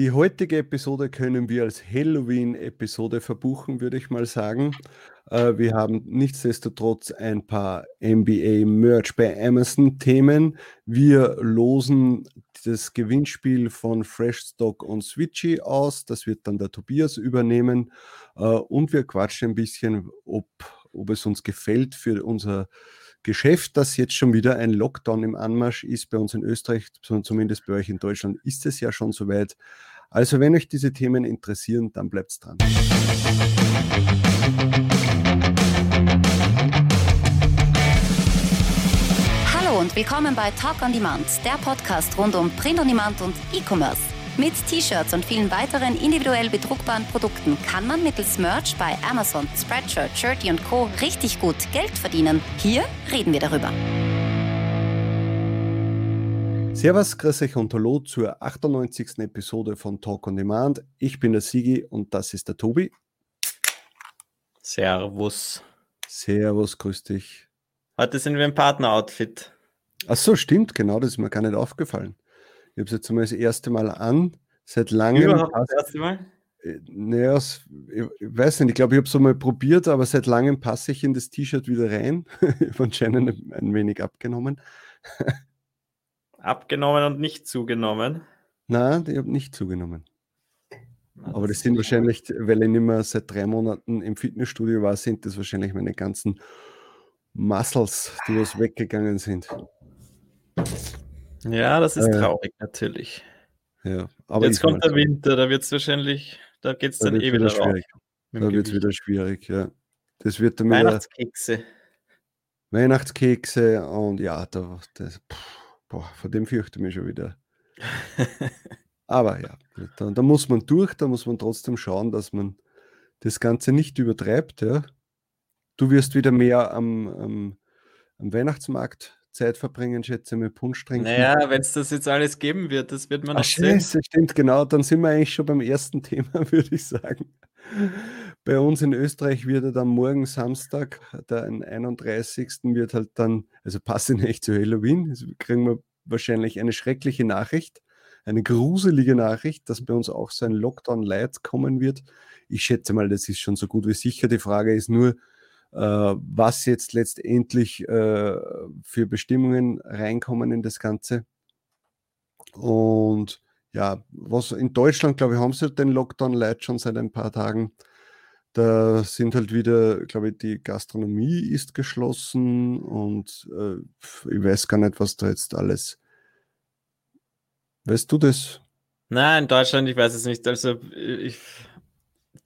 Die heutige Episode können wir als Halloween-Episode verbuchen, würde ich mal sagen. Äh, wir haben nichtsdestotrotz ein paar NBA-Merch bei Amazon-Themen. Wir losen das Gewinnspiel von Freshstock und Switchy aus. Das wird dann der Tobias übernehmen. Äh, und wir quatschen ein bisschen, ob, ob es uns gefällt für unser Geschäft, dass jetzt schon wieder ein Lockdown im Anmarsch ist. Bei uns in Österreich, zumindest bei euch in Deutschland, ist es ja schon soweit. Also wenn euch diese Themen interessieren, dann bleibt dran. Hallo und willkommen bei Talk on Demand, der Podcast rund um Print on Demand und E-Commerce. Mit T-Shirts und vielen weiteren individuell bedruckbaren Produkten kann man mittels Merch bei Amazon, Spreadshirt, Shirty und Co. richtig gut Geld verdienen. Hier reden wir darüber. Servus, grüß euch und hallo zur 98. Episode von Talk on Demand. Ich bin der Sigi und das ist der Tobi. Servus. Servus, grüß dich. Heute sind wir im Partner-Outfit. Ach so, stimmt, genau, das ist mir gar nicht aufgefallen. Ich habe es jetzt mal das erste Mal an, seit langem. Überhaupt das erste Mal? Äh, naja, ich weiß nicht, ich glaube, ich habe es mal probiert, aber seit langem passe ich in das T-Shirt wieder rein. ich habe anscheinend ein wenig abgenommen. abgenommen und nicht zugenommen? Nein, ich habe nicht zugenommen. Na, aber das, das sind wahrscheinlich, weil ich nicht mehr seit drei Monaten im Fitnessstudio war, sind das wahrscheinlich meine ganzen Muscles, die was weggegangen sind. Ja, das ist äh, traurig natürlich. Ja, aber Jetzt kommt der Winter, da wird es wahrscheinlich, da geht es dann eh wieder schwierig. Da wird es wieder schwierig, ja. Das wird dann Weihnachtskekse. Weihnachtskekse und ja, da, das, boah, vor dem fürchte ich mich schon wieder. aber ja, da, da, muss man durch, da muss man trotzdem schauen, dass man das Ganze nicht übertreibt. Ja. Du wirst wieder mehr am, am, am Weihnachtsmarkt Zeit verbringen, schätze ich, mit Punsch trinken. Naja, wenn es das jetzt alles geben wird, das wird man noch Ach, sehen. Scheiße, stimmt, genau. Dann sind wir eigentlich schon beim ersten Thema, würde ich sagen. Bei uns in Österreich wird er dann morgen Samstag, der 31. wird halt dann, also passend nicht zu Halloween, also kriegen wir wahrscheinlich eine schreckliche Nachricht, eine gruselige Nachricht, dass bei uns auch so ein Lockdown-Light kommen wird. Ich schätze mal, das ist schon so gut wie sicher. Die Frage ist nur, äh, was jetzt letztendlich äh, für Bestimmungen reinkommen in das Ganze. Und ja, was in Deutschland, glaube ich, haben sie den Lockdown Light schon seit ein paar Tagen. Da sind halt wieder, glaube ich, die Gastronomie ist geschlossen und äh, ich weiß gar nicht, was da jetzt alles. Weißt du das? Nein, in Deutschland, ich weiß es nicht. Also ich,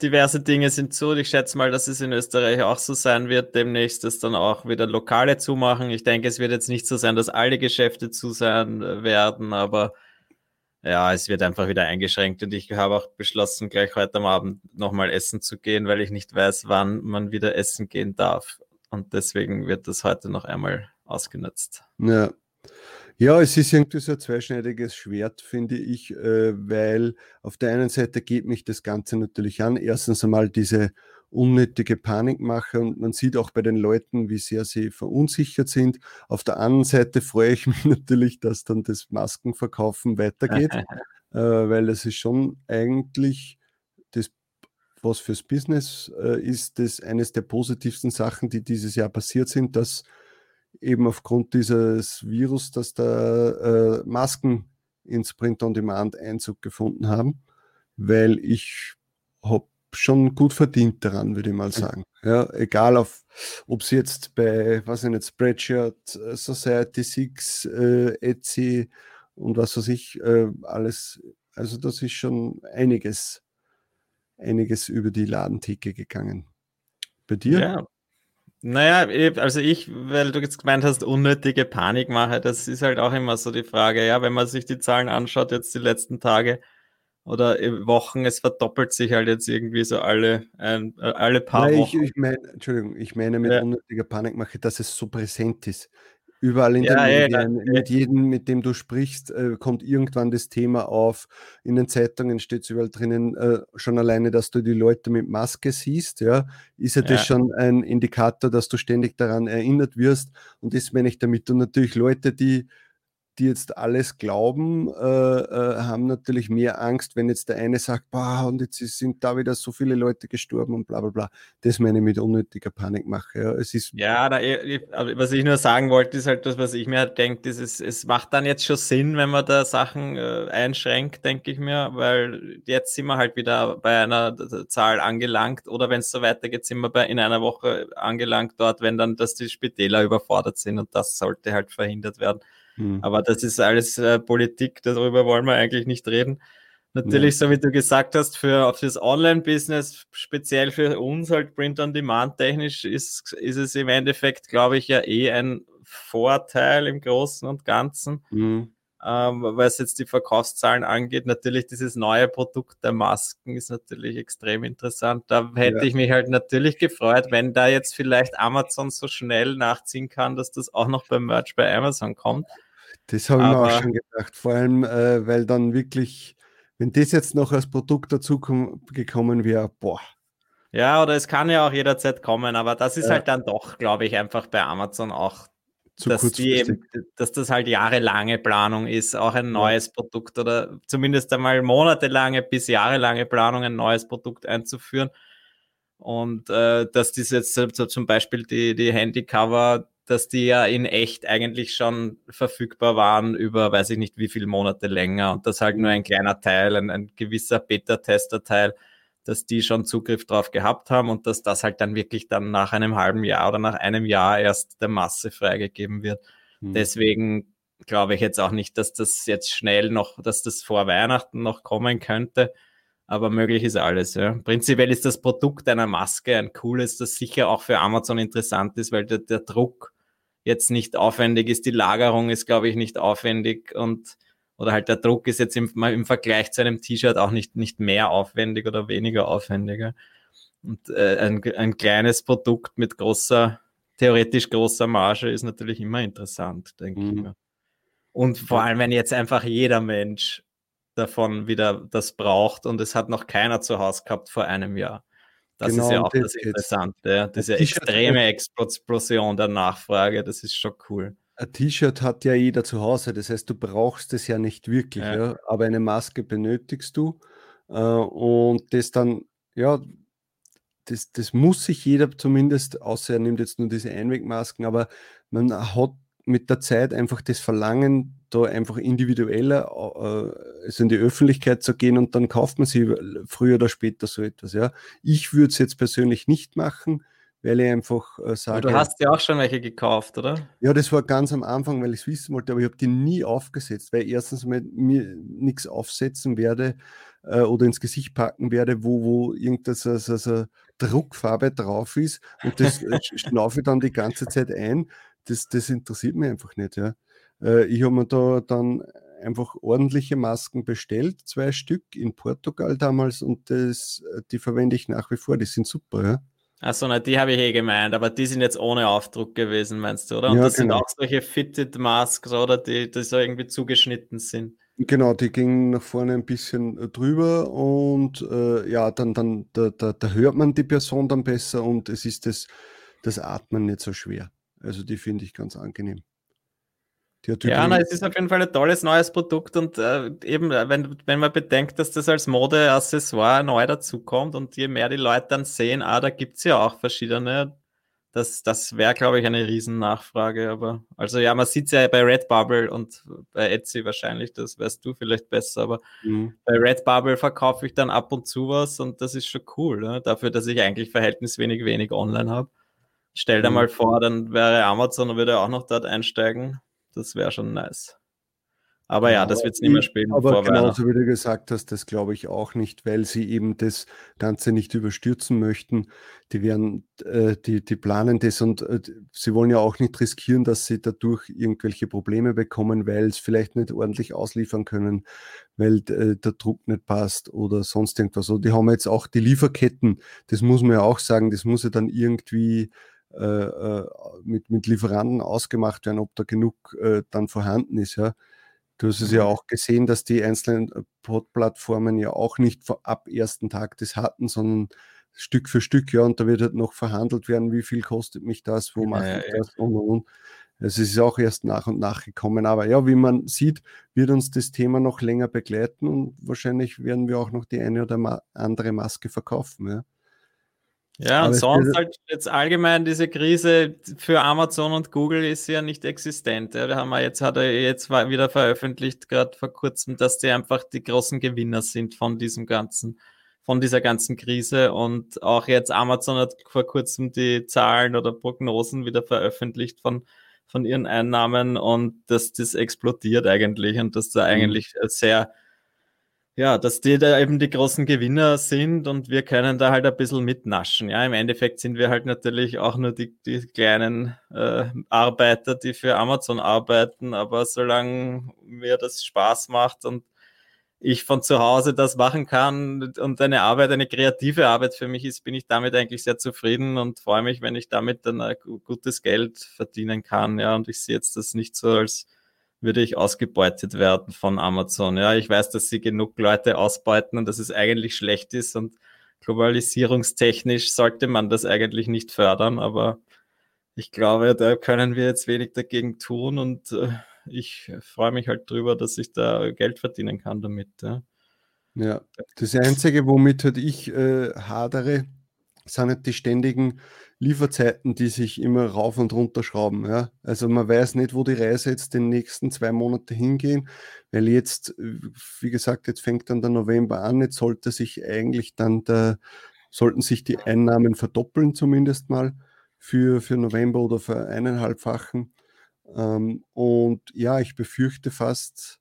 diverse Dinge sind zu. Ich schätze mal, dass es in Österreich auch so sein wird, demnächst, dass dann auch wieder Lokale zumachen. Ich denke, es wird jetzt nicht so sein, dass alle Geschäfte zu sein äh, werden, aber ja, es wird einfach wieder eingeschränkt und ich habe auch beschlossen, gleich heute am Abend nochmal essen zu gehen, weil ich nicht weiß, wann man wieder essen gehen darf. Und deswegen wird das heute noch einmal ausgenutzt. Ja, ja, es ist irgendwie so ein zweischneidiges Schwert, finde ich, äh, weil auf der einen Seite geht mich das Ganze natürlich an. Erstens einmal diese unnötige Panikmache und man sieht auch bei den Leuten, wie sehr sie verunsichert sind. Auf der anderen Seite freue ich mich natürlich, dass dann das Maskenverkaufen weitergeht, äh, weil es ist schon eigentlich das, was fürs Business äh, ist, das eines der positivsten Sachen, die dieses Jahr passiert sind, dass eben aufgrund dieses Virus, dass da äh, Masken ins Print-on-Demand Einzug gefunden haben, weil ich habe schon gut verdient daran, würde ich mal sagen. Ja, egal auf, ob es jetzt bei, was ich nicht, Spreadshirt, äh, Society 6, äh, Etsy und was weiß ich, äh, alles, also das ist schon einiges, einiges über die Ladentheke gegangen. Bei dir? Ja, naja, also ich, weil du jetzt gemeint hast, unnötige Panikmache, das ist halt auch immer so die Frage, ja, wenn man sich die Zahlen anschaut, jetzt die letzten Tage oder Wochen, es verdoppelt sich halt jetzt irgendwie so alle, ein, alle paar Nein, Wochen. Ich, ich meine, Entschuldigung, ich meine mit ja. unnötiger Panikmache, dass es so präsent ist. Überall in den ja, Medien, ja, mit jedem, mit dem du sprichst, äh, kommt irgendwann das Thema auf. In den Zeitungen steht es überall drinnen, äh, schon alleine, dass du die Leute mit Maske siehst, ja, ist ja, das schon ein Indikator, dass du ständig daran erinnert wirst. Und das meine ich damit. Und natürlich Leute, die die jetzt alles glauben, äh, äh, haben natürlich mehr Angst, wenn jetzt der eine sagt, boah, und jetzt sind da wieder so viele Leute gestorben und bla bla bla. Das meine ich mit unnötiger Panikmache. Ja, es ist ja da, was ich nur sagen wollte, ist halt das, was ich mir halt denke, ist, es, es macht dann jetzt schon Sinn, wenn man da Sachen äh, einschränkt, denke ich mir, weil jetzt sind wir halt wieder bei einer Zahl angelangt oder wenn es so weitergeht, sind wir bei, in einer Woche angelangt dort, wenn dann, dass die Spitäler überfordert sind und das sollte halt verhindert werden. Mhm. Aber das ist alles äh, Politik, darüber wollen wir eigentlich nicht reden. Natürlich, ja. so wie du gesagt hast, für auf das Online-Business, speziell für uns halt Print-on-Demand technisch, ist, ist es im Endeffekt, glaube ich, ja eh ein Vorteil im Großen und Ganzen. Mhm. Ähm, was jetzt die Verkaufszahlen angeht, natürlich dieses neue Produkt der Masken ist natürlich extrem interessant. Da hätte ja. ich mich halt natürlich gefreut, wenn da jetzt vielleicht Amazon so schnell nachziehen kann, dass das auch noch beim Merch bei Amazon kommt. Das habe ich mir auch schon gedacht. Vor allem, äh, weil dann wirklich, wenn das jetzt noch als Produkt dazu gekommen wäre, boah. Ja, oder es kann ja auch jederzeit kommen, aber das ist ja. halt dann doch, glaube ich, einfach bei Amazon auch, dass, die, dass das halt jahrelange Planung ist, auch ein neues ja. Produkt oder zumindest einmal monatelange bis jahrelange Planung, ein neues Produkt einzuführen. Und äh, dass das jetzt so, zum Beispiel die, die Handycover dass die ja in echt eigentlich schon verfügbar waren über, weiß ich nicht, wie viele Monate länger und das halt nur ein kleiner Teil, ein, ein gewisser Beta-Tester-Teil, dass die schon Zugriff drauf gehabt haben und dass das halt dann wirklich dann nach einem halben Jahr oder nach einem Jahr erst der Masse freigegeben wird. Mhm. Deswegen glaube ich jetzt auch nicht, dass das jetzt schnell noch, dass das vor Weihnachten noch kommen könnte. Aber möglich ist alles, ja. Prinzipiell ist das Produkt einer Maske ein cooles, das sicher auch für Amazon interessant ist, weil der, der Druck jetzt nicht aufwendig ist. Die Lagerung ist, glaube ich, nicht aufwendig und oder halt der Druck ist jetzt im, im Vergleich zu einem T-Shirt auch nicht, nicht mehr aufwendig oder weniger aufwendiger. Und äh, ein, ein kleines Produkt mit großer, theoretisch großer Marge ist natürlich immer interessant, denke mhm. ich mir. Und vor allem, wenn jetzt einfach jeder Mensch davon wieder das braucht und es hat noch keiner zu Hause gehabt vor einem Jahr. Das genau, ist ja auch das Interessante. Ja. Diese extreme Explosion der Nachfrage, das ist schon cool. Ein T-Shirt hat ja jeder zu Hause, das heißt, du brauchst es ja nicht wirklich, ja. ja. aber eine Maske benötigst du. Äh, und das dann, ja, das, das muss sich jeder zumindest, außer er nimmt jetzt nur diese Einwegmasken, aber man hat mit der Zeit einfach das Verlangen, da einfach individueller äh, also in die Öffentlichkeit zu gehen und dann kauft man sie früher oder später so etwas. Ja. Ich würde es jetzt persönlich nicht machen, weil ich einfach äh, sage. du hast ja auch schon welche gekauft, oder? Ja, das war ganz am Anfang, weil ich es wissen wollte, aber ich habe die nie aufgesetzt, weil ich erstens mal mir nichts aufsetzen werde äh, oder ins Gesicht packen werde, wo, wo irgendeine so, so, so Druckfarbe drauf ist und das äh, schnaufe ich dann die ganze Zeit ein das, das interessiert mich einfach nicht. Ja. Äh, ich habe mir da dann einfach ordentliche Masken bestellt, zwei Stück in Portugal damals und das, äh, die verwende ich nach wie vor, die sind super. Ja. Achso, na, die habe ich eh gemeint, aber die sind jetzt ohne Aufdruck gewesen, meinst du, oder? Und ja, das genau. sind auch solche Fitted Masks, oder? Die, die so irgendwie zugeschnitten sind. Genau, die gingen nach vorne ein bisschen äh, drüber und äh, ja, dann, dann da, da, da, hört man die Person dann besser und es ist das, das Atmen nicht so schwer. Also die finde ich ganz angenehm. Ja, na, es ist auf jeden Fall ein tolles neues Produkt und äh, eben, äh, wenn, wenn man bedenkt, dass das als Mode-Accessoire neu dazukommt und je mehr die Leute dann sehen, ah, da gibt es ja auch verschiedene, das, das wäre, glaube ich, eine Riesennachfrage. Aber also ja, man sieht es ja bei Redbubble und bei Etsy wahrscheinlich, das weißt du vielleicht besser, aber mhm. bei Redbubble verkaufe ich dann ab und zu was und das ist schon cool, ne? dafür, dass ich eigentlich verhältniswenig wenig online habe. Stell dir mhm. mal vor, dann wäre Amazon und würde auch noch dort einsteigen. Das wäre schon nice. Aber ja, das wird es nicht mehr spielen. Aber genauso wie du gesagt hast, das glaube ich auch nicht, weil sie eben das Ganze nicht überstürzen möchten. Die werden, äh, die, die planen das und äh, sie wollen ja auch nicht riskieren, dass sie dadurch irgendwelche Probleme bekommen, weil es vielleicht nicht ordentlich ausliefern können, weil äh, der Druck nicht passt oder sonst irgendwas. Und die haben jetzt auch die Lieferketten, das muss man ja auch sagen, das muss ja dann irgendwie mit, mit Lieferanten ausgemacht werden, ob da genug äh, dann vorhanden ist. Ja. Du hast es ja mhm. auch gesehen, dass die einzelnen äh, Pod-Plattformen ja auch nicht ab ersten Tag das hatten, sondern Stück für Stück, ja, und da wird halt noch verhandelt werden, wie viel kostet mich das, wo mache ja, ich ja. das und und und. Es ist auch erst nach und nach gekommen. Aber ja, wie man sieht, wird uns das Thema noch länger begleiten und wahrscheinlich werden wir auch noch die eine oder andere Maske verkaufen. Ja. Ja, und sonst halt jetzt allgemein diese Krise für Amazon und Google ist ja nicht existent. Ja, da haben wir jetzt, hat er jetzt wieder veröffentlicht, gerade vor kurzem, dass die einfach die großen Gewinner sind von diesem ganzen, von dieser ganzen Krise. Und auch jetzt Amazon hat vor kurzem die Zahlen oder Prognosen wieder veröffentlicht von, von ihren Einnahmen und dass das explodiert eigentlich und dass da mhm. eigentlich sehr ja, dass die da eben die großen Gewinner sind und wir können da halt ein bisschen mitnaschen. Ja, im Endeffekt sind wir halt natürlich auch nur die, die kleinen äh, Arbeiter, die für Amazon arbeiten, aber solange mir das Spaß macht und ich von zu Hause das machen kann und eine Arbeit, eine kreative Arbeit für mich ist, bin ich damit eigentlich sehr zufrieden und freue mich, wenn ich damit dann gutes Geld verdienen kann. Ja, und ich sehe jetzt das nicht so als würde ich ausgebeutet werden von Amazon. Ja, ich weiß, dass sie genug Leute ausbeuten und dass es eigentlich schlecht ist und globalisierungstechnisch sollte man das eigentlich nicht fördern, aber ich glaube, da können wir jetzt wenig dagegen tun und äh, ich freue mich halt drüber, dass ich da Geld verdienen kann damit. Ja, ja das Einzige, womit halt ich äh, hadere, sind halt die ständigen Lieferzeiten, die sich immer rauf und runter schrauben. Ja? Also man weiß nicht, wo die Reise jetzt den nächsten zwei Monate hingehen, weil jetzt, wie gesagt, jetzt fängt dann der November an, jetzt sollte sich eigentlich dann der, sollten sich die Einnahmen verdoppeln zumindest mal für, für November oder für eineinhalbfachen. Ähm, und ja, ich befürchte fast,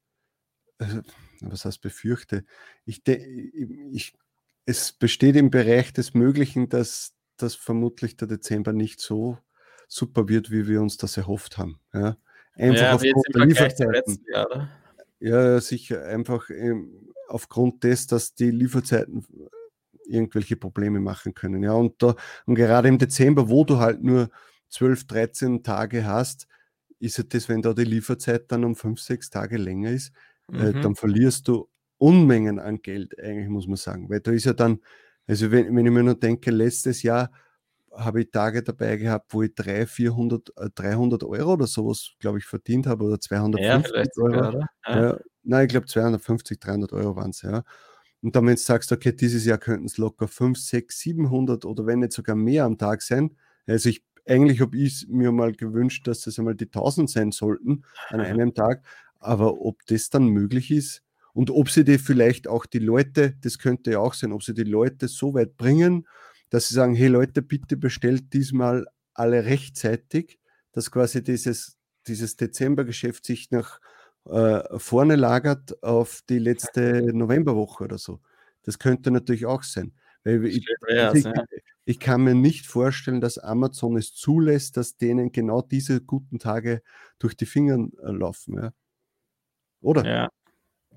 äh, was heißt befürchte? Ich, ich es besteht im Bereich des Möglichen, dass, dass vermutlich der Dezember nicht so super wird, wie wir uns das erhofft haben. Ja, einfach ja, aufgrund der Lieferzeiten. Jahr, ja, sicher. Einfach ähm, aufgrund des, dass die Lieferzeiten irgendwelche Probleme machen können. Ja, und, da, und gerade im Dezember, wo du halt nur 12, 13 Tage hast, ist es das, wenn da die Lieferzeit dann um 5, 6 Tage länger ist, äh, mhm. äh, dann verlierst du Unmengen an Geld, eigentlich muss man sagen. Weil da ist ja dann, also wenn, wenn ich mir nur denke, letztes Jahr habe ich Tage dabei gehabt, wo ich 300, 400, 300 Euro oder sowas, glaube ich, verdient habe oder 250 ja, Euro. Sogar, ja. Ja, nein, ich glaube 250, 300 Euro waren es, ja. Und dann, wenn du sagst, okay, dieses Jahr könnten es locker 5, 6, 700 oder wenn nicht sogar mehr am Tag sein. Also ich, eigentlich habe ich mir mal gewünscht, dass das einmal die 1000 sein sollten an einem Tag. Aber ob das dann möglich ist, und ob sie die vielleicht auch die Leute, das könnte ja auch sein, ob sie die Leute so weit bringen, dass sie sagen, hey Leute, bitte bestellt diesmal alle rechtzeitig, dass quasi dieses, dieses Dezembergeschäft sich nach äh, vorne lagert auf die letzte Novemberwoche oder so. Das könnte natürlich auch sein. Ich, ich, ich, kann mir nicht vorstellen, dass Amazon es zulässt, dass denen genau diese guten Tage durch die Finger äh, laufen. Ja? Oder? Ja,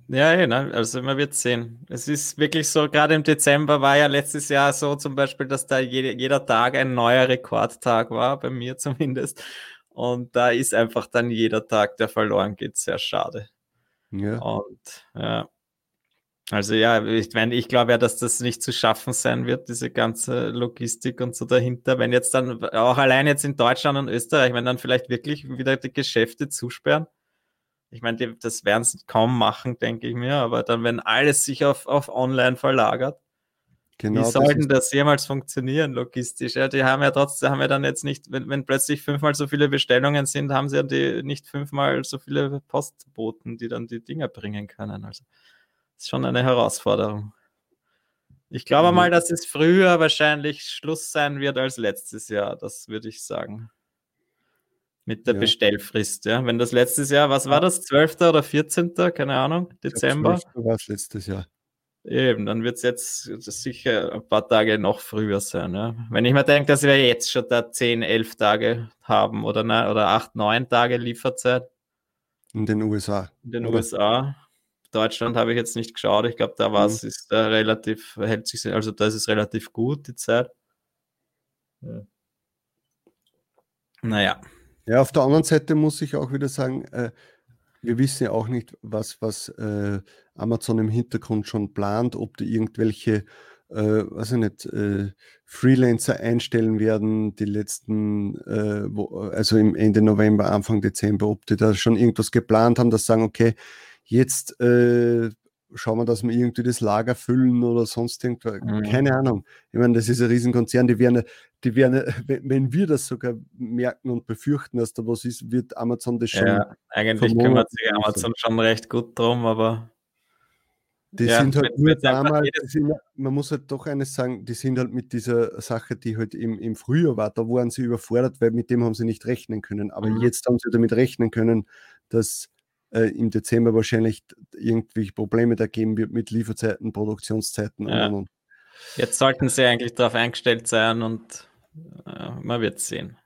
ja, genau. Also man wird sehen. Es ist wirklich so, gerade im Dezember war ja letztes Jahr so zum Beispiel, dass da jede, jeder Tag ein neuer Rekordtag war, bei mir zumindest. Und da ist einfach dann jeder Tag, der verloren geht, sehr schade. Ja. Und ja. Also ja, ich meine, ich glaube ja, dass das nicht zu schaffen sein wird, diese ganze Logistik und so dahinter. Wenn jetzt dann auch allein jetzt in Deutschland und Österreich, wenn dann vielleicht wirklich wieder die Geschäfte zusperren, ich meine, das werden sie kaum machen, denke ich mir, aber dann, wenn alles sich auf, auf online verlagert, genau, wie soll denn das, das jemals funktionieren logistisch? Ja, die haben ja trotzdem, haben ja dann jetzt nicht, wenn, wenn plötzlich fünfmal so viele Bestellungen sind, haben sie ja die nicht fünfmal so viele Postboten, die dann die Dinger bringen können. Also, das ist schon eine Herausforderung. Ich glaube mhm. mal, dass es früher wahrscheinlich Schluss sein wird als letztes Jahr, das würde ich sagen mit der ja. Bestellfrist. Ja, wenn das letztes Jahr, was war das, 12. oder 14. keine Ahnung, Dezember? war es letztes Jahr. Eben, dann wird es jetzt sicher ein paar Tage noch früher sein. Ja. Wenn ich mir denke, dass wir jetzt schon da 10, 11 Tage haben oder, ne, oder 8, 9 Tage Lieferzeit. In den USA. In den oder? USA. Deutschland habe ich jetzt nicht geschaut. Ich glaube, da war es, mhm. ist da relativ, hält sich, also da ist es relativ gut, die Zeit. Ja. Naja, ja, auf der anderen Seite muss ich auch wieder sagen, äh, wir wissen ja auch nicht, was, was äh, Amazon im Hintergrund schon plant, ob die irgendwelche äh, weiß ich nicht, äh, Freelancer einstellen werden, die letzten, äh, wo, also im Ende November, Anfang Dezember, ob die da schon irgendwas geplant haben, dass sagen, okay, jetzt äh, schauen wir, dass wir irgendwie das Lager füllen oder sonst irgendwas. Mhm. Keine Ahnung. Ich meine, das ist ein Riesenkonzern, die werden, die werden, wenn wir das sogar merken und befürchten, dass da was ist, wird Amazon das schon. Ja, eigentlich kümmert sich Amazon schon recht gut drum, aber die ja, sind halt nur damals, sind, man muss halt doch eines sagen, die sind halt mit dieser Sache, die halt im, im Frühjahr war, da waren sie überfordert, weil mit dem haben sie nicht rechnen können. Aber mhm. jetzt haben sie damit rechnen können, dass äh, im Dezember wahrscheinlich irgendwie Probleme da geben wird mit Lieferzeiten, Produktionszeiten ja. und, und. Jetzt sollten sie eigentlich darauf eingestellt sein und äh, man wird sehen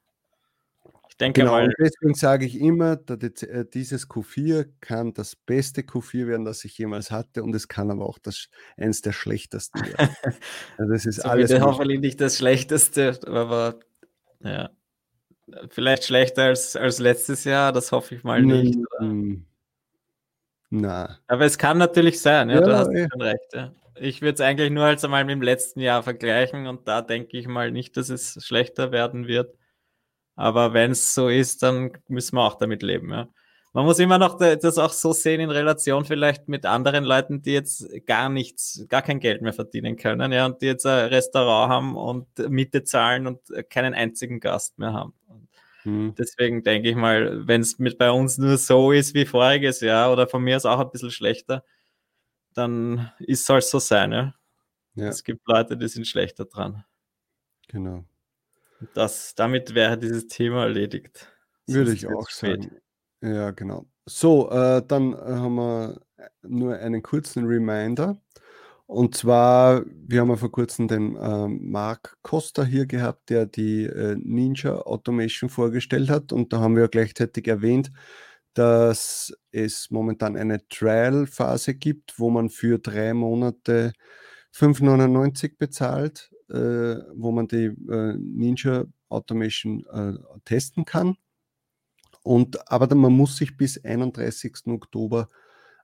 denke genau, mal. Deswegen sage ich immer, äh, dieses Q4 kann das beste Q4 werden, das ich jemals hatte, und es kann aber auch das, eines der schlechtesten werden. also das ist so alles. Hoffentlich nicht das schlechteste, aber ja. Vielleicht schlechter als, als letztes Jahr, das hoffe ich mal nicht. Mm, na. Aber es kann natürlich sein, ja, ja du hast ja. schon recht. Ja. Ich würde es eigentlich nur als einmal mit dem letzten Jahr vergleichen und da denke ich mal nicht, dass es schlechter werden wird. Aber wenn es so ist, dann müssen wir auch damit leben. Ja. Man muss immer noch das auch so sehen in Relation vielleicht mit anderen Leuten, die jetzt gar nichts, gar kein Geld mehr verdienen können, ja, und die jetzt ein Restaurant haben und Miete zahlen und keinen einzigen Gast mehr haben. Hm. Deswegen denke ich mal, wenn es mit bei uns nur so ist wie voriges Jahr oder von mir ist auch ein bisschen schlechter, dann ist soll es so sein, ja. ja. Es gibt Leute, die sind schlechter dran. Genau. Das, damit wäre dieses Thema erledigt. Würde ich auch sagen. Ja, genau. So, äh, dann haben wir nur einen kurzen Reminder. Und zwar, wir haben ja vor kurzem den äh, Mark Costa hier gehabt, der die äh, Ninja Automation vorgestellt hat. Und da haben wir gleichzeitig erwähnt, dass es momentan eine Trial-Phase gibt, wo man für drei Monate 5,99 bezahlt äh, wo man die äh, Ninja Automation äh, testen kann. Und, aber man muss sich bis 31. Oktober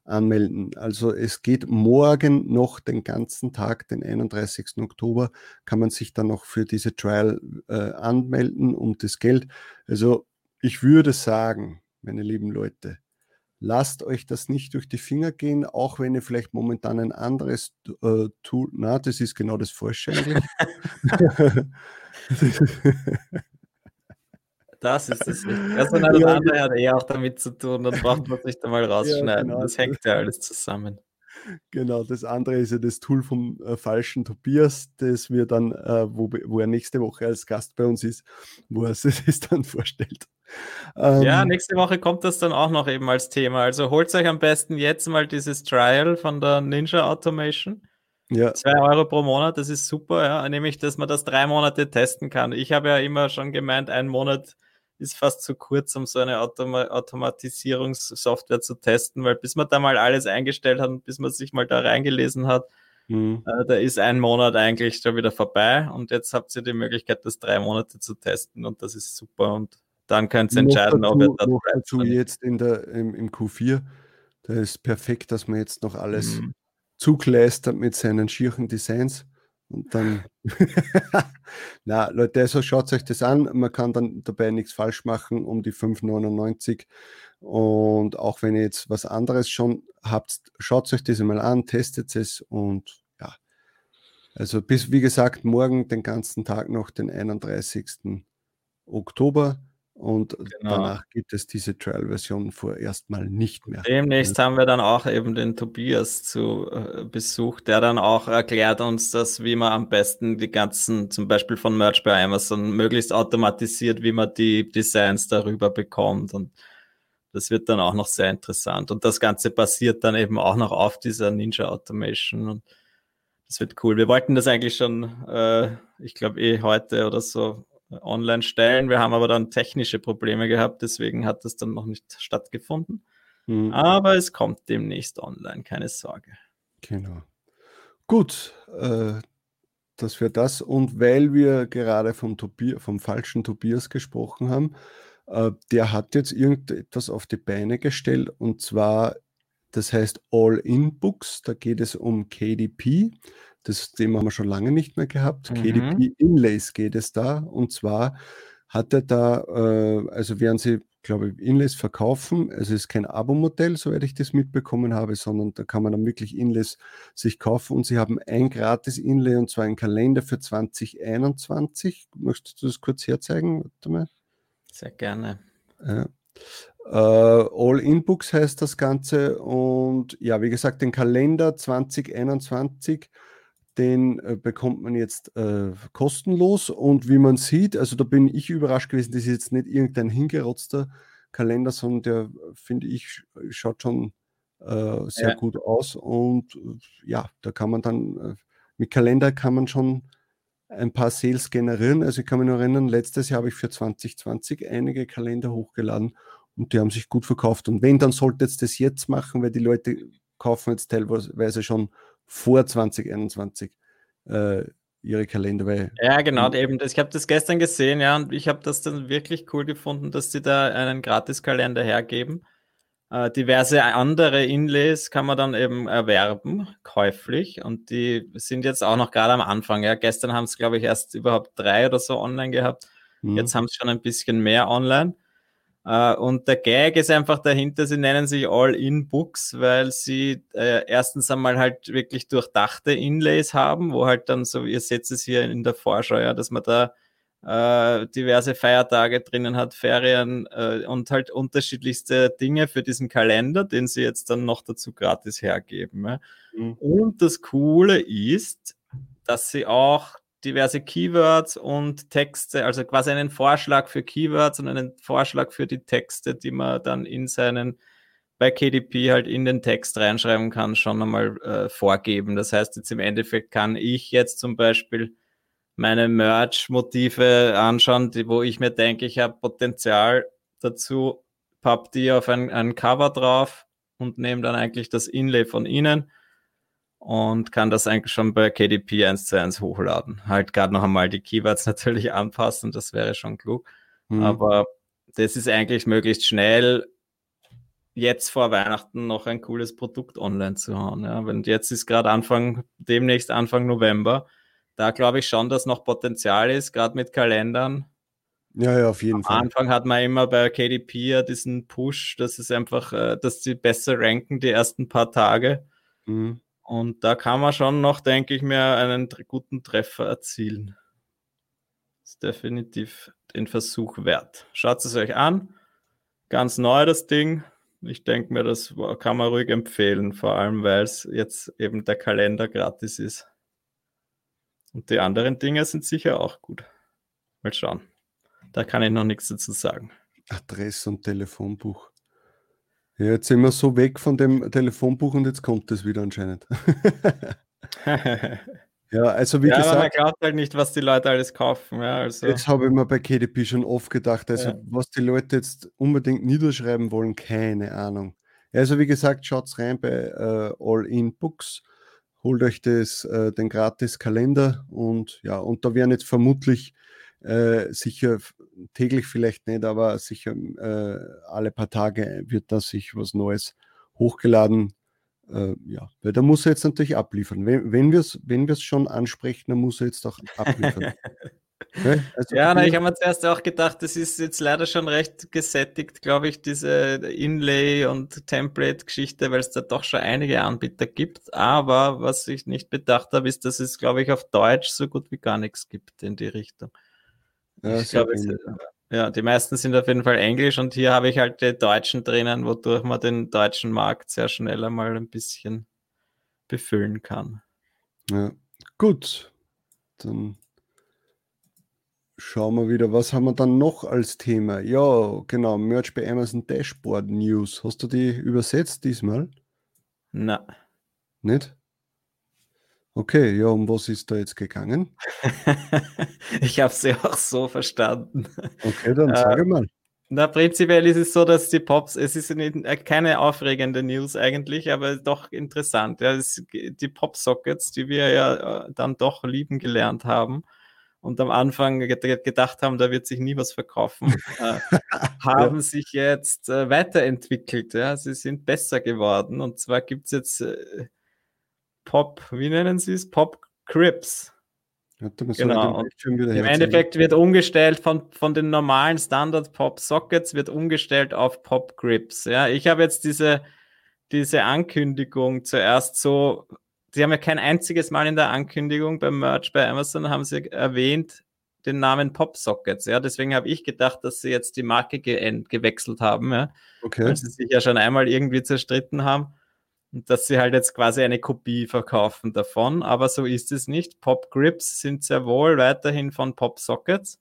anmelden. Also es geht morgen noch den ganzen Tag, den 31. Oktober, kann man sich dann noch für diese Trial äh, anmelden und das Geld. Also ich würde sagen, meine lieben Leute, lasst euch das nicht durch die Finger gehen, auch wenn ihr vielleicht momentan ein anderes äh, Tool, na, das ist genau das Falsche eigentlich. das ist es nicht. Also das ja, andere hat eh auch damit zu tun, dann braucht man sich da mal rausschneiden. Ja, genau. Das hängt ja alles zusammen. Genau, das andere ist ja das Tool vom äh, falschen Tobias, das wir dann, äh, wo, wo er nächste Woche als Gast bei uns ist, wo er sich das dann vorstellt. Ähm, ja, nächste Woche kommt das dann auch noch eben als Thema. Also holt euch am besten jetzt mal dieses Trial von der Ninja Automation. Ja. Zwei Euro pro Monat, das ist super, ja. Nämlich, dass man das drei Monate testen kann. Ich habe ja immer schon gemeint, ein Monat ist fast zu kurz, um so eine Automa Automatisierungssoftware zu testen, weil bis man da mal alles eingestellt hat und bis man sich mal da reingelesen hat, mhm. äh, da ist ein Monat eigentlich schon wieder vorbei und jetzt habt ihr die Möglichkeit, das drei Monate zu testen und das ist super und dann könnt ihr entscheiden, dazu, ob ihr das noch dazu jetzt in der, im, im Q4, da ist perfekt, dass man jetzt noch alles mhm. zugleistert mit seinen schierchen Designs und dann, na Leute, also schaut euch das an. Man kann dann dabei nichts falsch machen um die 5,99. Und auch wenn ihr jetzt was anderes schon habt, schaut euch das mal an, testet es und ja. Also bis, wie gesagt, morgen den ganzen Tag noch, den 31. Oktober. Und genau. danach gibt es diese Trial-Version vorerst mal nicht mehr. Demnächst haben wir dann auch eben den Tobias zu äh, Besuch, der dann auch erklärt uns das, wie man am besten die ganzen, zum Beispiel von Merch bei Amazon, möglichst automatisiert, wie man die Designs darüber bekommt. Und das wird dann auch noch sehr interessant. Und das Ganze basiert dann eben auch noch auf dieser Ninja Automation. Und das wird cool. Wir wollten das eigentlich schon, äh, ich glaube, eh heute oder so online stellen. Wir haben aber dann technische Probleme gehabt, deswegen hat das dann noch nicht stattgefunden. Mhm. Aber es kommt demnächst online, keine Sorge. Genau. Gut, äh, dass wir das und weil wir gerade vom, Tobias, vom falschen Tobias gesprochen haben, äh, der hat jetzt irgendetwas auf die Beine gestellt und zwar Das heißt All-In-Books. Da geht es um KDP. Das Thema haben wir schon lange nicht mehr gehabt. Mhm. KDP Inlays geht es da. Und zwar hat er da, äh, also werden sie, glaube ich, Inlays verkaufen. Also es ist kein Abo-Modell, soweit ich das mitbekommen habe, sondern da kann man dann wirklich Inlays sich kaufen. Und sie haben ein gratis Inlay und zwar ein Kalender für 2021. Möchtest du das kurz herzeigen? Warte mal. Sehr gerne. Ja. Uh, All In Books heißt das Ganze und ja, wie gesagt, den Kalender 2021 den äh, bekommt man jetzt äh, kostenlos. Und wie man sieht, also da bin ich überrascht gewesen, das ist jetzt nicht irgendein hingerotzter Kalender, sondern der, finde ich, schaut schon äh, sehr ja. gut aus. Und äh, ja, da kann man dann, äh, mit Kalender kann man schon ein paar Sales generieren. Also ich kann mich nur erinnern, letztes Jahr habe ich für 2020 einige Kalender hochgeladen und die haben sich gut verkauft. Und wenn, dann sollte es das jetzt machen, weil die Leute kaufen jetzt teilweise schon vor 2021 äh, ihre Kalender. Weil, ja, genau, eben. Ich habe das gestern gesehen, ja, und ich habe das dann wirklich cool gefunden, dass sie da einen Gratiskalender hergeben. Äh, diverse andere Inlays kann man dann eben erwerben, käuflich. Und die sind jetzt auch noch gerade am Anfang. Ja. Gestern haben es, glaube ich, erst überhaupt drei oder so online gehabt. Mhm. Jetzt haben sie schon ein bisschen mehr online. Uh, und der Gag ist einfach dahinter, sie nennen sich All-In-Books, weil sie äh, erstens einmal halt wirklich durchdachte Inlays haben, wo halt dann so, ihr seht es hier in der Vorschau, ja, dass man da äh, diverse Feiertage drinnen hat, Ferien äh, und halt unterschiedlichste Dinge für diesen Kalender, den sie jetzt dann noch dazu gratis hergeben. Ja. Mhm. Und das Coole ist, dass sie auch diverse Keywords und Texte, also quasi einen Vorschlag für Keywords und einen Vorschlag für die Texte, die man dann in seinen bei KDP halt in den Text reinschreiben kann, schon einmal äh, vorgeben. Das heißt, jetzt im Endeffekt kann ich jetzt zum Beispiel meine Merch-Motive anschauen, die, wo ich mir denke, ich habe Potenzial dazu, papp die auf ein, ein Cover drauf und nehme dann eigentlich das Inlay von ihnen und kann das eigentlich schon bei KDP 1 zu 1 hochladen. Halt gerade noch einmal die Keywords natürlich anpassen, das wäre schon klug. Mhm. Aber das ist eigentlich möglichst schnell jetzt vor Weihnachten noch ein cooles Produkt online zu hauen. Ja. Wenn jetzt ist gerade Anfang, demnächst Anfang November, da glaube ich schon, dass noch Potenzial ist, gerade mit Kalendern. Ja, ja, auf jeden Am Fall. Am Anfang hat man immer bei KDP ja diesen Push, dass es einfach, äh, dass sie besser ranken die ersten paar Tage. Mhm. Und da kann man schon noch, denke ich mir, einen guten Treffer erzielen. Ist definitiv den Versuch wert. Schaut es euch an. Ganz neu das Ding. Ich denke mir, das kann man ruhig empfehlen, vor allem weil es jetzt eben der Kalender gratis ist. Und die anderen Dinge sind sicher auch gut. Mal schauen. Da kann ich noch nichts dazu sagen. Adresse und Telefonbuch. Ja, jetzt sind wir so weg von dem Telefonbuch und jetzt kommt es wieder anscheinend. ja, also wie ja, gesagt. Aber man glaubt halt nicht, was die Leute alles kaufen. Ja, also. Jetzt habe ich mir bei KDP schon oft gedacht, also ja. was die Leute jetzt unbedingt niederschreiben wollen, keine Ahnung. Also wie gesagt, schaut rein bei äh, All In Books, holt euch das, äh, den gratis Kalender und ja, und da werden jetzt vermutlich äh, sicher täglich vielleicht nicht, aber sicher äh, alle paar Tage wird da sich was Neues hochgeladen. Äh, ja, weil da muss er jetzt natürlich abliefern. Wenn, wenn wir es wenn schon ansprechen, dann muss er jetzt auch abliefern. Okay? Also ja, na, ich habe mir zuerst auch gedacht, das ist jetzt leider schon recht gesättigt, glaube ich, diese Inlay- und Template-Geschichte, weil es da doch schon einige Anbieter gibt. Aber was ich nicht bedacht habe, ist, dass es, glaube ich, auf Deutsch so gut wie gar nichts gibt in die Richtung. Ja, ich glaube, ja, die meisten sind auf jeden Fall Englisch und hier habe ich halt die Deutschen drinnen, wodurch man den deutschen Markt sehr schnell einmal ein bisschen befüllen kann. Ja, gut. Dann schauen wir wieder, was haben wir dann noch als Thema? Ja, genau, Merch bei Amazon Dashboard News. Hast du die übersetzt diesmal? Na. Nicht? Okay, ja, um was ist da jetzt gegangen? ich habe sie auch so verstanden. Okay, dann sage äh, mal. Na, prinzipiell ist es so, dass die Pops, es ist äh, keine aufregende News eigentlich, aber doch interessant. Ja, die Pop-Sockets, die wir ja äh, dann doch lieben gelernt haben und am Anfang gedacht haben, da wird sich nie was verkaufen, äh, haben ja. sich jetzt äh, weiterentwickelt. Ja? Sie sind besser geworden. Und zwar gibt es jetzt äh, Pop, wie nennen sie es? Pop Crips. Genau. Im Endeffekt wird umgestellt von, von den normalen Standard Pop Sockets wird umgestellt auf Pop Grips. Ja, ich habe jetzt diese, diese Ankündigung zuerst so Sie haben ja kein einziges Mal in der Ankündigung beim Merch bei Amazon haben sie erwähnt den Namen PopSockets. Ja, deswegen habe ich gedacht, dass sie jetzt die Marke ge gewechselt haben, ja, okay. weil sie sich ja schon einmal irgendwie zerstritten haben und dass sie halt jetzt quasi eine Kopie verkaufen davon. Aber so ist es nicht. Pop Grips sind sehr wohl weiterhin von PopSockets.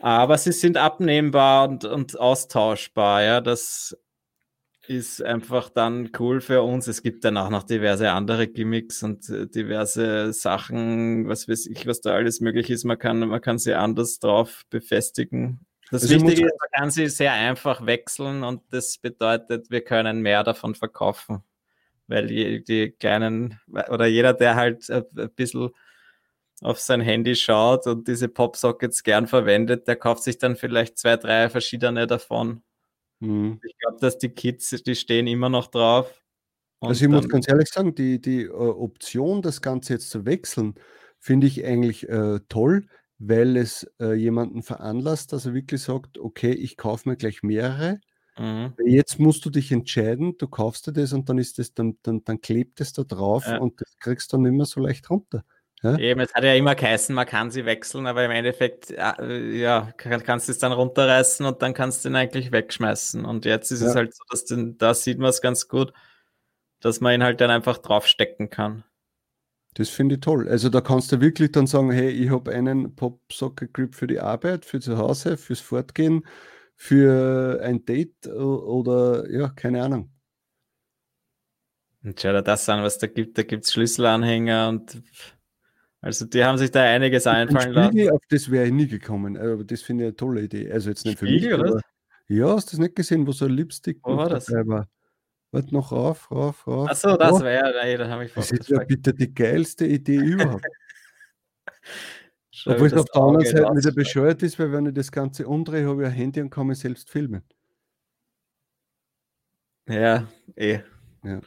Aber sie sind abnehmbar und, und austauschbar. Ja, das ist einfach dann cool für uns. Es gibt dann auch noch diverse andere Gimmicks und äh, diverse Sachen, was weiß ich, was da alles möglich ist. Man kann, man kann sie anders drauf befestigen. Das also Wichtige ist, man kann sie sehr einfach wechseln und das bedeutet, wir können mehr davon verkaufen. Weil die, die kleinen oder jeder, der halt ein bisschen auf sein Handy schaut und diese Popsockets gern verwendet, der kauft sich dann vielleicht zwei, drei verschiedene davon Mhm. Ich glaube, dass die Kids, die stehen immer noch drauf. Also ich muss ganz ehrlich sagen, die, die äh, Option, das Ganze jetzt zu wechseln, finde ich eigentlich äh, toll, weil es äh, jemanden veranlasst, dass er wirklich sagt, okay, ich kaufe mir gleich mehrere. Mhm. Jetzt musst du dich entscheiden, du kaufst dir das und dann ist das, dann, dann, dann klebt es da drauf ja. und das kriegst du dann nicht mehr so leicht runter. Ja? Eben, es hat ja immer geheißen, man kann sie wechseln, aber im Endeffekt, äh, ja, kannst du es dann runterreißen und dann kannst du ihn eigentlich wegschmeißen. Und jetzt ist ja. es halt so, dass den, da sieht man es ganz gut, dass man ihn halt dann einfach draufstecken kann. Das finde ich toll. Also da kannst du wirklich dann sagen, hey, ich habe einen Pop-Socket-Grip für die Arbeit, für zu Hause, fürs Fortgehen, für ein Date oder ja, keine Ahnung. Und schau dir das an, was da gibt. Da gibt es Schlüsselanhänger und also die haben sich da einiges einfallen lassen. Auf das wäre ich nie gekommen, aber das finde ich eine tolle Idee. Also jetzt nicht Spiegel, für mich, oder? Ja, hast du das nicht gesehen, wo so ein Lipstick wo war das? war? Warte noch rauf, rauf, rauf. Achso, das wäre ja, nein, da habe ich Das ist ja bitte die geilste Idee überhaupt. Obwohl es auf der anderen Seite wieder bescheuert ist, weil wenn ich das Ganze umdrehe, habe ich ein Handy und kann mich selbst filmen. Ja, eh. Ja.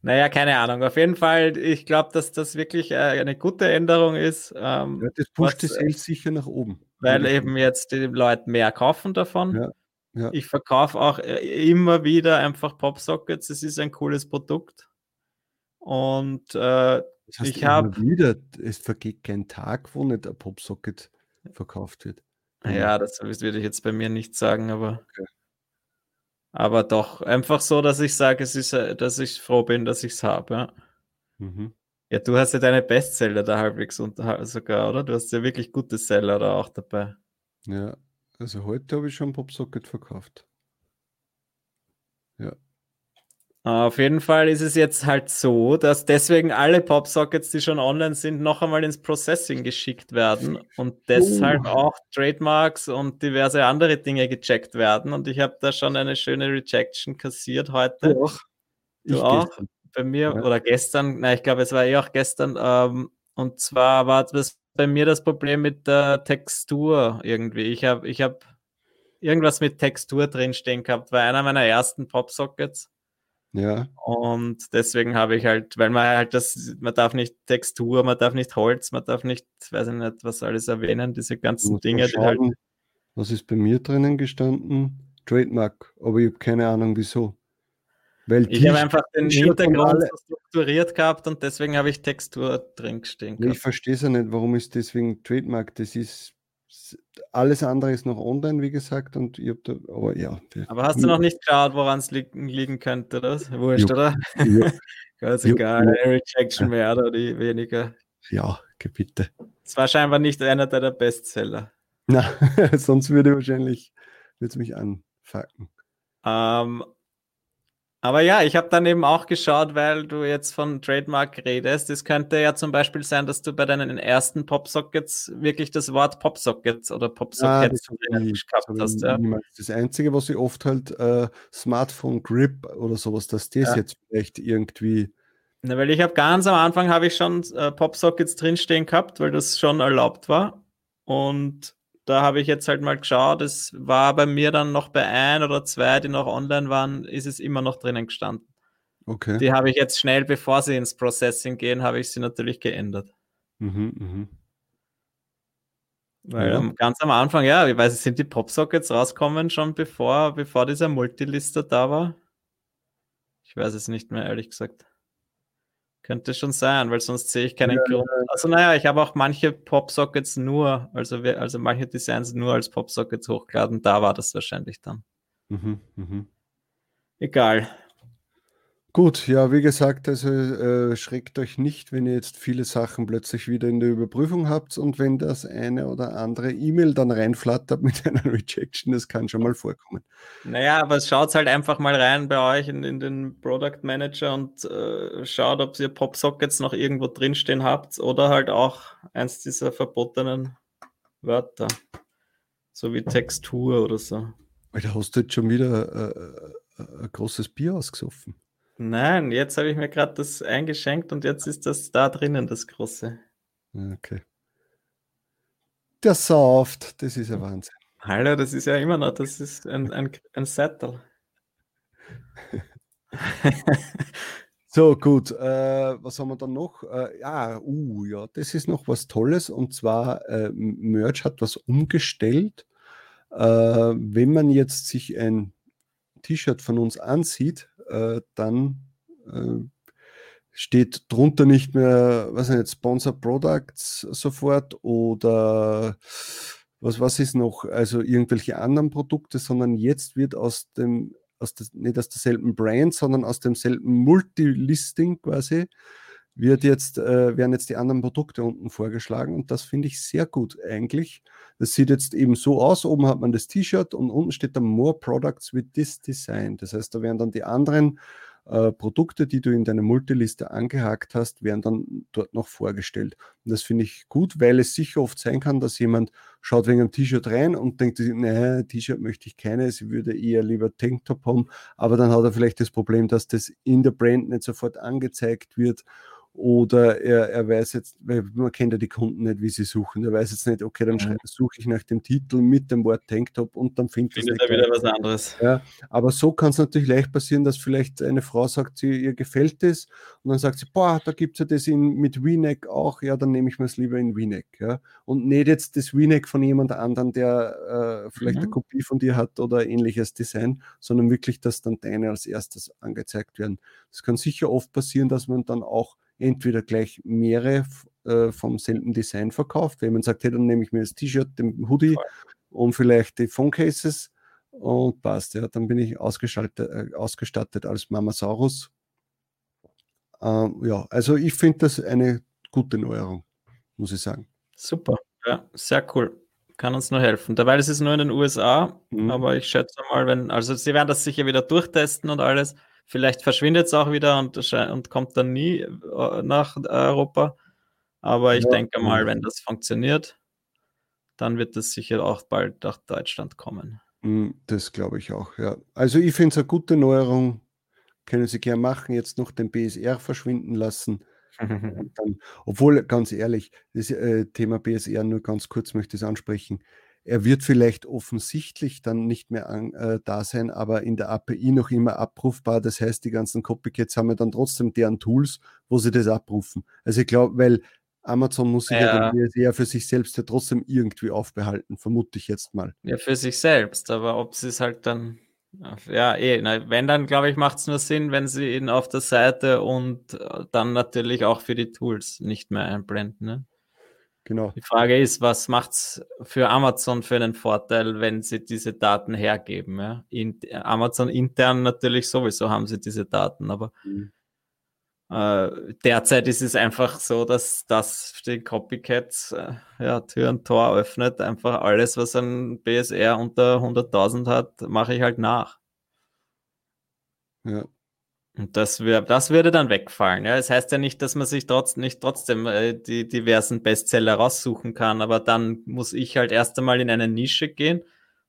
Naja, keine Ahnung. Auf jeden Fall, ich glaube, dass das wirklich äh, eine gute Änderung ist. Ähm, ja, das pusht was, die sicher nach oben. Weil eben jetzt die Leute mehr kaufen davon. Ja, ja. Ich verkaufe auch äh, immer wieder einfach Popsockets. Es ist ein cooles Produkt. Und äh, das heißt ich habe. wieder, es vergeht kein Tag, wo nicht ein Popsocket verkauft wird. Ja, das würde ich jetzt bei mir nicht sagen, aber. Okay. Aber doch, einfach so, dass ich sage, es ist, äh, dass ich froh bin, dass ich es habe. Ja. Mhm. ja, du hast ja deine Bestseller da halbwegs unter, sogar, oder? Du hast ja wirklich gute Seller da auch dabei. Ja, also heute habe ich schon Popsocket verkauft. Ja. Auf jeden Fall ist es jetzt halt so, dass deswegen alle Popsockets, die schon online sind, noch einmal ins Processing geschickt werden und deshalb oh. auch Trademarks und diverse andere Dinge gecheckt werden. Und ich habe da schon eine schöne Rejection kassiert heute. Du auch? Du ich auch? Gestern. Bei mir ja. oder gestern, nein, ich glaube, es war eh auch gestern. Ähm, und zwar war das bei mir das Problem mit der Textur irgendwie. Ich habe ich hab irgendwas mit Textur drinstehen gehabt, war einer meiner ersten Popsockets. Ja. Und deswegen habe ich halt, weil man halt das, man darf nicht Textur, man darf nicht Holz, man darf nicht, weiß ich nicht, was alles erwähnen, diese ganzen Dinge, die halt. Was ist bei mir drinnen gestanden? Trademark, aber ich habe keine Ahnung wieso. Weil ich habe einfach den Hintergrund so strukturiert gehabt und deswegen habe ich Textur drin stehen. Ich verstehe es ja nicht, warum ist deswegen Trademark? Das ist alles andere ist noch online, wie gesagt, und ich da, aber ja. Aber hast du noch nicht geschaut, woran es liegen, liegen könnte, das? Wurscht, jo. oder? Jo. Ganz egal, jo. Rejection mehr oder weniger. Ja, bitte. Es war scheinbar nicht einer deiner Bestseller. Na, sonst würde wahrscheinlich würde mich anfacken. Ähm, aber ja, ich habe dann eben auch geschaut, weil du jetzt von Trademark redest. Es könnte ja zum Beispiel sein, dass du bei deinen ersten Popsockets wirklich das Wort Popsockets oder Popsockets ah, gehabt hast. Ja. Das Einzige, was ich oft halt äh, Smartphone Grip oder sowas, dass das ja. jetzt vielleicht irgendwie Na, weil ich habe ganz am Anfang habe ich schon äh, Popsockets drinstehen gehabt, weil das schon erlaubt war. Und da habe ich jetzt halt mal geschaut, es war bei mir dann noch bei ein oder zwei, die noch online waren, ist es immer noch drinnen gestanden. Okay. Die habe ich jetzt schnell, bevor sie ins Processing gehen, habe ich sie natürlich geändert. Mhm, mhm. Weil Ja. ganz am Anfang, ja, ich weiß, sind die Popsockets rauskommen schon bevor, bevor dieser Multilister da war? Ich weiß es nicht mehr, ehrlich gesagt. Könnte schon sein, weil sonst sehe ich keinen Grund. Also naja, ich habe auch manche Popsockets nur, also, wir- also manche Designs nur als Popsockets hochgeladen, da war das wahrscheinlich dann. Mhm, mhm. Egal. Gut, ja, wie gesagt, also äh, schreckt euch nicht, wenn ihr jetzt viele Sachen plötzlich wieder in der Überprüfung habt und wenn das eine oder andere E-Mail dann reinflattert mit einer Rejection, das kann schon mal vorkommen. Naja, aber schaut halt einfach mal rein bei euch in, in den Product Manager und äh, schaut, ob ihr Popsockets noch irgendwo drinstehen habt oder halt auch eins dieser verbotenen Wörter. So wie Textur oder so. Alter, hast du jetzt schon wieder äh, äh, ein großes Bier ausgesoffen? Nein, jetzt habe ich mir gerade das eingeschenkt und jetzt ist das da drinnen, das große. Ja, Okay. Der Saft, das ist ein Wahnsinn. Hallo, das ist ja immer noch, das ist ein, ein, ein Sattel. So, gut. Äh, was haben wir dann noch? Äh, ja, uh, ja, das ist noch was Tolles. Und zwar, äh, Merch hat was umgestellt. Äh, wenn man jetzt sich ein T-Shirt von uns ansieht, äh, dann äh, steht drunter nicht mehr, was nicht, Sponsor Products sofort oder was, was ist noch, also irgendwelche anderen Produkte, sondern jetzt wird aus dem aus des, nicht aus derselben Brand, sondern aus demselben Multilisting quasi, wird jetzt, äh, werden jetzt die anderen Produkte unten vorgeschlagen und das finde ich sehr gut eigentlich. Das sieht jetzt eben so aus, oben hat man das T-Shirt und unten steht dann More Products with this Design. Das heißt, da werden dann die anderen äh, Produkte, die du in deiner Multiliste angehakt hast, werden dann dort noch vorgestellt. Und das finde ich gut, weil es sicher oft sein kann, dass jemand schaut wegen einem T-Shirt rein und denkt, nee, T-Shirt möchte ich keine, sie würde eher lieber Tanktop haben, aber dann hat er vielleicht das Problem, dass das in der Brand nicht sofort angezeigt wird oder er, er weiß jetzt, weil man kennt ja die Kunden nicht, wie sie suchen. Er weiß jetzt nicht, okay, dann Mhm. suche ich nach dem Titel mit dem Wort Tanktop und dann findet es Findet er wieder was anderes. Ja, aber so kann es natürlich leicht passieren, dass vielleicht eine Frau sagt, sie, ihr gefällt es und dann sagt sie, boah, da gibt es ja das in, mit V-Neck auch, ja, dann nehme ich mir es lieber in V-Neck. Ja. Und nicht jetzt das V-Neck von jemand anderem, der äh, vielleicht eine Mhm. Kopie von dir hat oder ähnliches Design, sondern wirklich, dass dann deine als erstes angezeigt werden. Es kann sicher oft passieren, dass man dann auch entweder gleich mehrere äh, vom selben Design verkauft, wenn man sagt, hey, dann nehme ich mir das T-Shirt, den Hoodie und vielleicht die Phonecases und passt, ja, dann bin ich ausgestattet, äh, ausgestattet als Mamasaurus. Ähm, ja, also ich finde das eine gute Neuerung, muss ich sagen. Super. Ja, sehr cool. Kann uns nur helfen. Dabei ist es nur in den USA, Mhm. aber ich schätze mal, wenn, also sie werden das sicher wieder durchtesten und alles. Vielleicht verschwindet es auch wieder und, erschei- und kommt dann nie äh, nach Europa. Aber ich Ja, denke mal, wenn das funktioniert, dann wird das sicher auch bald nach Deutschland kommen. Mm, Das glaube ich auch, ja. Also ich finde es eine gute Neuerung, können Sie gern machen, jetzt noch den BSR verschwinden lassen. Dann, obwohl, ganz ehrlich, das äh, Thema BSR, nur ganz kurz möchte ich es ansprechen. Er wird vielleicht offensichtlich dann nicht mehr an, äh, da sein, aber in der API noch immer abrufbar. Das heißt, die ganzen Copycats haben ja dann trotzdem deren Tools, wo sie das abrufen. Also ich glaube, weil Amazon muss sich ja, Ja. für sich selbst ja trotzdem irgendwie aufbehalten, vermute ich jetzt mal. Ja, für sich selbst, aber ob sie es halt dann, ja, eh, na, wenn, dann glaube ich, macht es nur Sinn, wenn sie ihn auf der Seite und äh, dann natürlich auch für die Tools nicht mehr einblenden. Ne? Genau. Die Frage ist, was macht es für Amazon für einen Vorteil, wenn sie diese Daten hergeben? Ja? In, Amazon intern natürlich sowieso haben sie diese Daten, aber Mhm. äh, derzeit ist es einfach so, dass das den Copycats äh, ja, Tür und Tor öffnet. Einfach alles, was ein BSR unter 100.000 hat, mache ich halt nach. Ja. Und das, wär, das würde dann wegfallen. Ja, das heißt ja nicht, dass man sich trotz, nicht trotzdem äh, die diversen Bestseller raussuchen kann, aber dann muss ich halt erst einmal in eine Nische gehen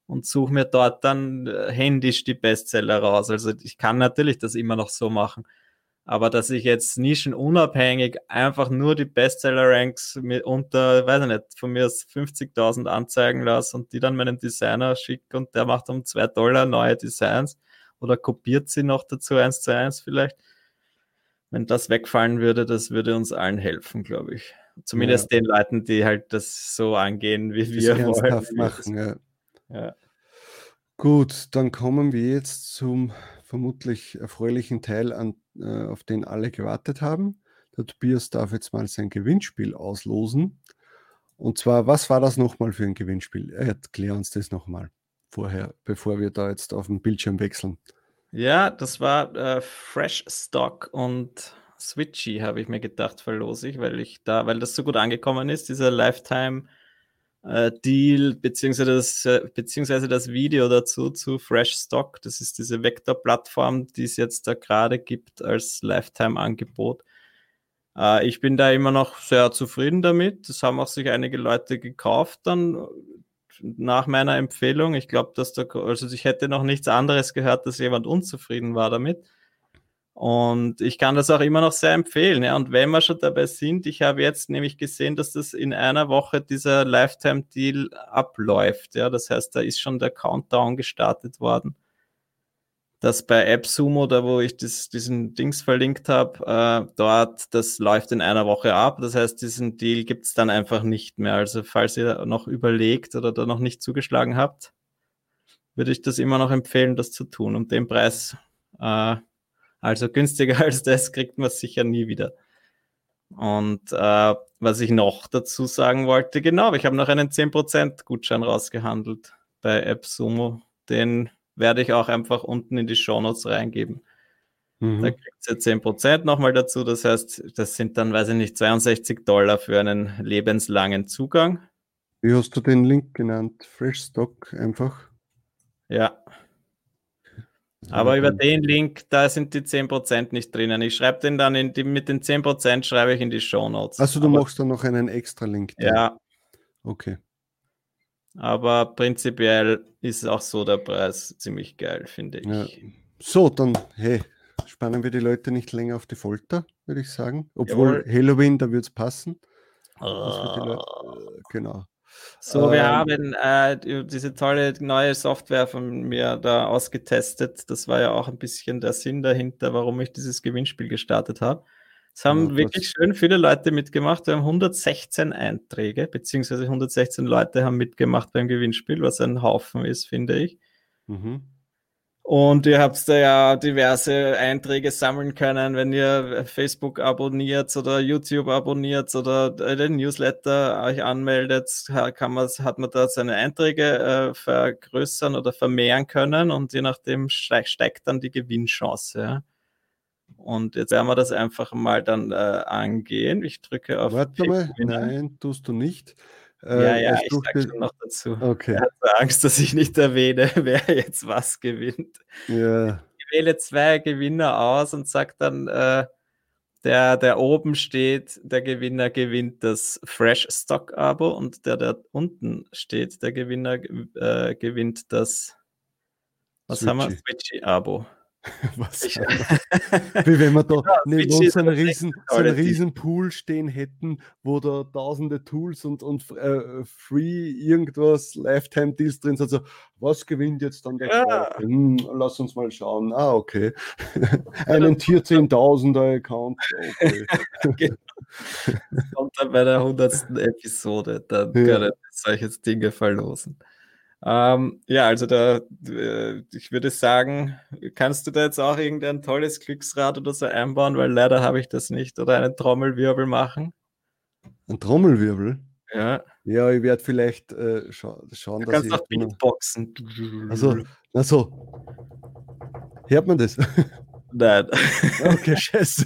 und suche mir dort dann äh, händisch die Bestseller raus. Also ich kann natürlich das immer noch so machen. Aber dass ich jetzt nischenunabhängig einfach nur die Bestseller-Ranks unter, weiß ich nicht, von mir aus 50.000 anzeigen lasse und die dann meinem Designer schicke und der macht um zwei Dollar neue Designs oder kopiert sie noch dazu eins zu eins vielleicht. Wenn das wegfallen würde, das würde uns allen helfen, glaube ich. Zumindest ja. den Leuten, die halt das so angehen, wie wir wollen. Machen, ja. ja. Gut, dann kommen wir jetzt zum vermutlich erfreulichen Teil, an, äh, auf den alle gewartet haben. Der Tobias darf jetzt mal sein Gewinnspiel auslosen. Und zwar, was war das nochmal für ein Gewinnspiel? Erklär uns das nochmal vorher, bevor wir da jetzt auf den Bildschirm wechseln. Ja, das war äh, Fresh Stock und Switchy, habe ich mir gedacht, verlose ich, weil ich da, weil das so gut angekommen ist, dieser Lifetime äh, Deal, beziehungsweise das, äh, beziehungsweise das Video dazu zu Fresh Stock. Das ist diese Vector-Plattform, die es jetzt da gerade gibt als Lifetime-Angebot. Äh, ich bin da immer noch sehr zufrieden damit. Das haben auch sich einige Leute gekauft dann nach meiner Empfehlung. Ich glaube, dass da, also ich hätte noch nichts anderes gehört, dass jemand unzufrieden war damit. Und ich kann das auch immer noch sehr empfehlen. Ja. Und wenn wir schon dabei sind, ich habe jetzt nämlich gesehen, dass das in einer Woche dieser Lifetime-Deal abläuft. Ja. Das heißt, da ist schon der Countdown gestartet worden. Das bei AppSumo, da wo ich das, diesen Dings verlinkt habe, äh, dort, das läuft in einer Woche ab. Das heißt, diesen Deal gibt es dann einfach nicht mehr. Also falls ihr noch überlegt oder da noch nicht zugeschlagen habt, würde ich das immer noch empfehlen, das zu tun. Um den Preis äh, also günstiger als das kriegt man sicher nie wieder. Und äh, was ich noch dazu sagen wollte, genau, ich habe noch einen 10% Gutschein rausgehandelt bei AppSumo. Den werde ich auch einfach unten in die Shownotes reingeben. Mhm. Da kriegt ihr 10% nochmal dazu. Das heißt, das sind dann, weiß ich nicht, 62 Dollar für einen lebenslangen Zugang. Wie hast du den Link genannt? Fresh Stock einfach? Ja, aber über den Link, da sind die 10% nicht drinnen. Ich schreibe den dann in die, mit den 10% schreibe ich in die Show Notes. Also du Aber, machst dann noch einen extra Link. Dann. Ja. Okay. Aber prinzipiell ist auch so der Preis ziemlich geil, finde ich. Ja. So, dann, hey, spannen wir die Leute nicht länger auf die Folter, würde ich sagen. Obwohl Jawohl. Halloween, da wird es passen. Oh. genau. So, wir ähm, haben äh, diese tolle neue Software von mir da ausgetestet. Das war ja auch ein bisschen der Sinn dahinter, warum ich dieses Gewinnspiel gestartet habe. Es haben ja, wirklich schön viele Leute mitgemacht. Wir haben 116 Einträge, beziehungsweise 116 Leute haben mitgemacht beim Gewinnspiel, was ein Haufen ist, finde ich. Mhm. Und ihr habt da ja diverse Einträge sammeln können, wenn ihr Facebook abonniert oder YouTube abonniert oder den Newsletter euch anmeldet, kann man, hat man da seine Einträge äh, vergrößern oder vermehren können und je nachdem steigt dann die Gewinnchance. Ja. Und jetzt werden wir das einfach mal dann äh, angehen. Ich drücke auf. Warte mal, nein, tust du nicht. Äh, ja, ja, ich sage schon noch dazu. Okay. Er hat Angst, dass ich nicht erwähne, wer jetzt was gewinnt. Ja. Ich wähle zwei Gewinner aus und sage dann, äh, der, der oben steht, der Gewinner gewinnt das Fresh Stock Abo und der, der unten steht, der Gewinner äh, gewinnt das, was Switchy. haben wir? Switchy Abo. Was ich, Wie wenn wir da ja, neben uns einen riesen, so einen riesen Pool stehen hätten, wo da tausende Tools und, und äh, Free irgendwas, Lifetime-Deals drin sind. Also, was gewinnt jetzt dann der ja. hm, Lass uns mal schauen. Ah, okay. einen Tier 10.000er Account. Okay. genau. Kommt dann bei der 100. Episode, dann ja. können solche Dinge verlosen. Ähm, ja, also da, äh, ich würde sagen, kannst du da jetzt auch irgendein tolles Glücksrad oder so einbauen, weil leider habe ich das nicht, oder einen Trommelwirbel machen? Ein Trommelwirbel? Ja. Ja, ich werde vielleicht äh, scha schauen, du dass kannst ich. auch Beatboxen. Also, also, hört man das? Nein. okay, scheiße.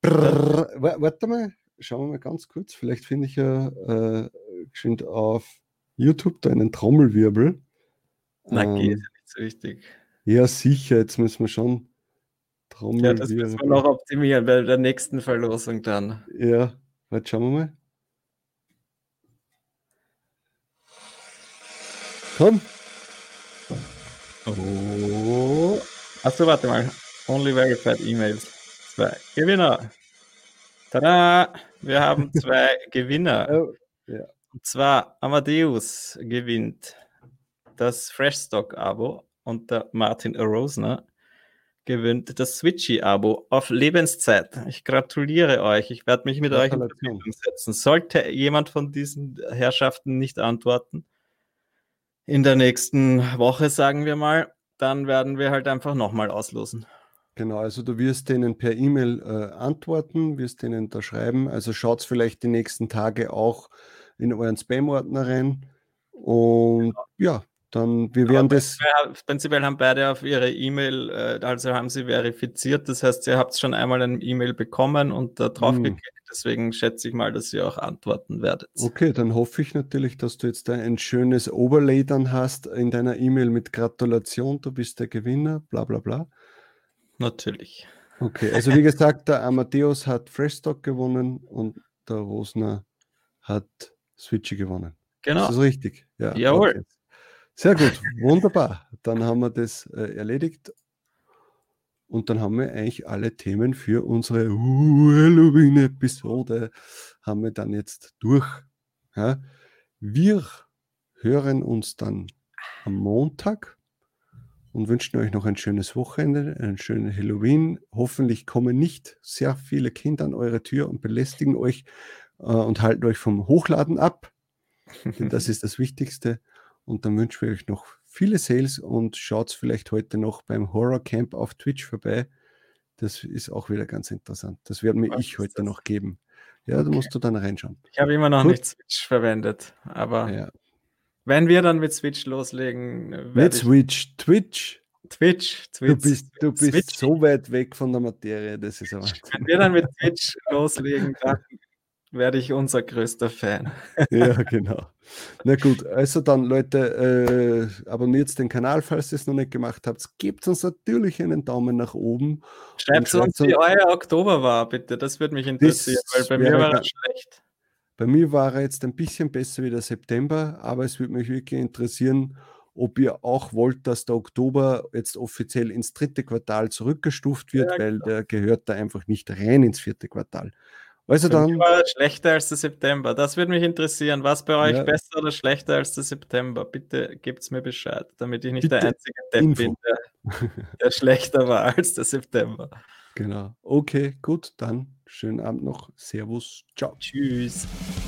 Brrr, warte mal, schauen wir mal ganz kurz. Vielleicht finde ich ja äh, geschwind auf YouTube da einen Trommelwirbel. Na, ähm, geht, nicht so wichtig. Ja, sicher, jetzt müssen wir schon Trommelwirbel. Ja, das müssen wir noch optimieren bei der nächsten Verlosung dann. Ja, warte, schauen wir mal. Komm. Oh. Achso, warte mal. Only verified E-Mails. Zwei Gewinner. Tada! Wir haben zwei Gewinner. Oh, ja. Und zwar Amadeus gewinnt das Freshstock-Abo und der Martin Rosner gewinnt das Switchy-Abo auf Lebenszeit. Ich gratuliere euch. Ich werde mich mit euch in Verbindung setzen. Sollte jemand von diesen Herrschaften nicht antworten, in der nächsten Woche, sagen wir mal, dann werden wir halt einfach nochmal auslosen. Genau, also du wirst denen per E-Mail äh, antworten, wirst denen da schreiben. Also schaut vielleicht die nächsten Tage auch in euren Spam-Ordner rein. Und genau. ja, dann, wir werden das. Prinzipiell haben beide auf ihre E-Mail, äh, also haben sie verifiziert. Das heißt, ihr habt schon einmal eine E-Mail bekommen und da drauf hm. geklickt. Deswegen schätze ich mal, dass ihr auch antworten werdet. Okay, dann hoffe ich natürlich, dass du jetzt ein schönes Overlay dann hast in deiner E-Mail mit Gratulation, du bist der Gewinner, bla bla bla. Natürlich. Okay, also wie gesagt, der Amadeus hat Freshstock gewonnen und der Rosner hat Switchy gewonnen. Genau. Das ist richtig. Ja, Jawohl. Okay. Sehr gut, wunderbar. Dann haben wir das äh, erledigt. Und dann haben wir eigentlich alle Themen für unsere Halloween-Episode haben wir dann jetzt durch. Ja. Wir hören uns dann am Montag und wünschen euch noch ein schönes Wochenende, einen schönen Halloween. Hoffentlich kommen nicht sehr viele Kinder an eure Tür und belästigen euch äh, und halten euch vom Hochladen ab. Denn das ist das Wichtigste. Und dann wünschen wir euch noch viele Sales und schaut vielleicht heute noch beim Horror Camp auf Twitch vorbei. Das ist auch wieder ganz interessant. Das werde mir Was ich heute das? noch geben. Ja, okay. da musst du dann reinschauen. Ich habe immer noch Gut. nicht Switch verwendet, aber ja. wenn wir dann mit Switch loslegen. Mit Switch, Twitch. Twitch, Twitch. Du bist, du bist so weit weg von der Materie, das ist aber. Wenn wir dann mit Twitch loslegen, dann werde ich unser größter Fan. ja, genau. Na gut, also dann Leute, äh, abonniert den Kanal, falls ihr es noch nicht gemacht habt. Gebt uns natürlich einen Daumen nach oben. Schreibt uns, wie euer Oktober war, bitte. Das würde mich interessieren, weil bei mir war er schlecht. Bei mir war er jetzt ein bisschen besser wie der September, aber es würde mich wirklich interessieren, ob ihr auch wollt, dass der Oktober jetzt offiziell ins dritte Quartal zurückgestuft wird, ja, weil genau. der gehört da einfach nicht rein ins vierte Quartal. Also dann. War schlechter als der September. Das würde mich interessieren. Was bei euch ja. besser oder schlechter als der September? Bitte gebt es mir Bescheid, damit ich nicht Bitte der einzige Depp Info. bin, der, der schlechter war als der September. Genau. Okay, gut. Dann schönen Abend noch. Servus. Ciao. Tschüss.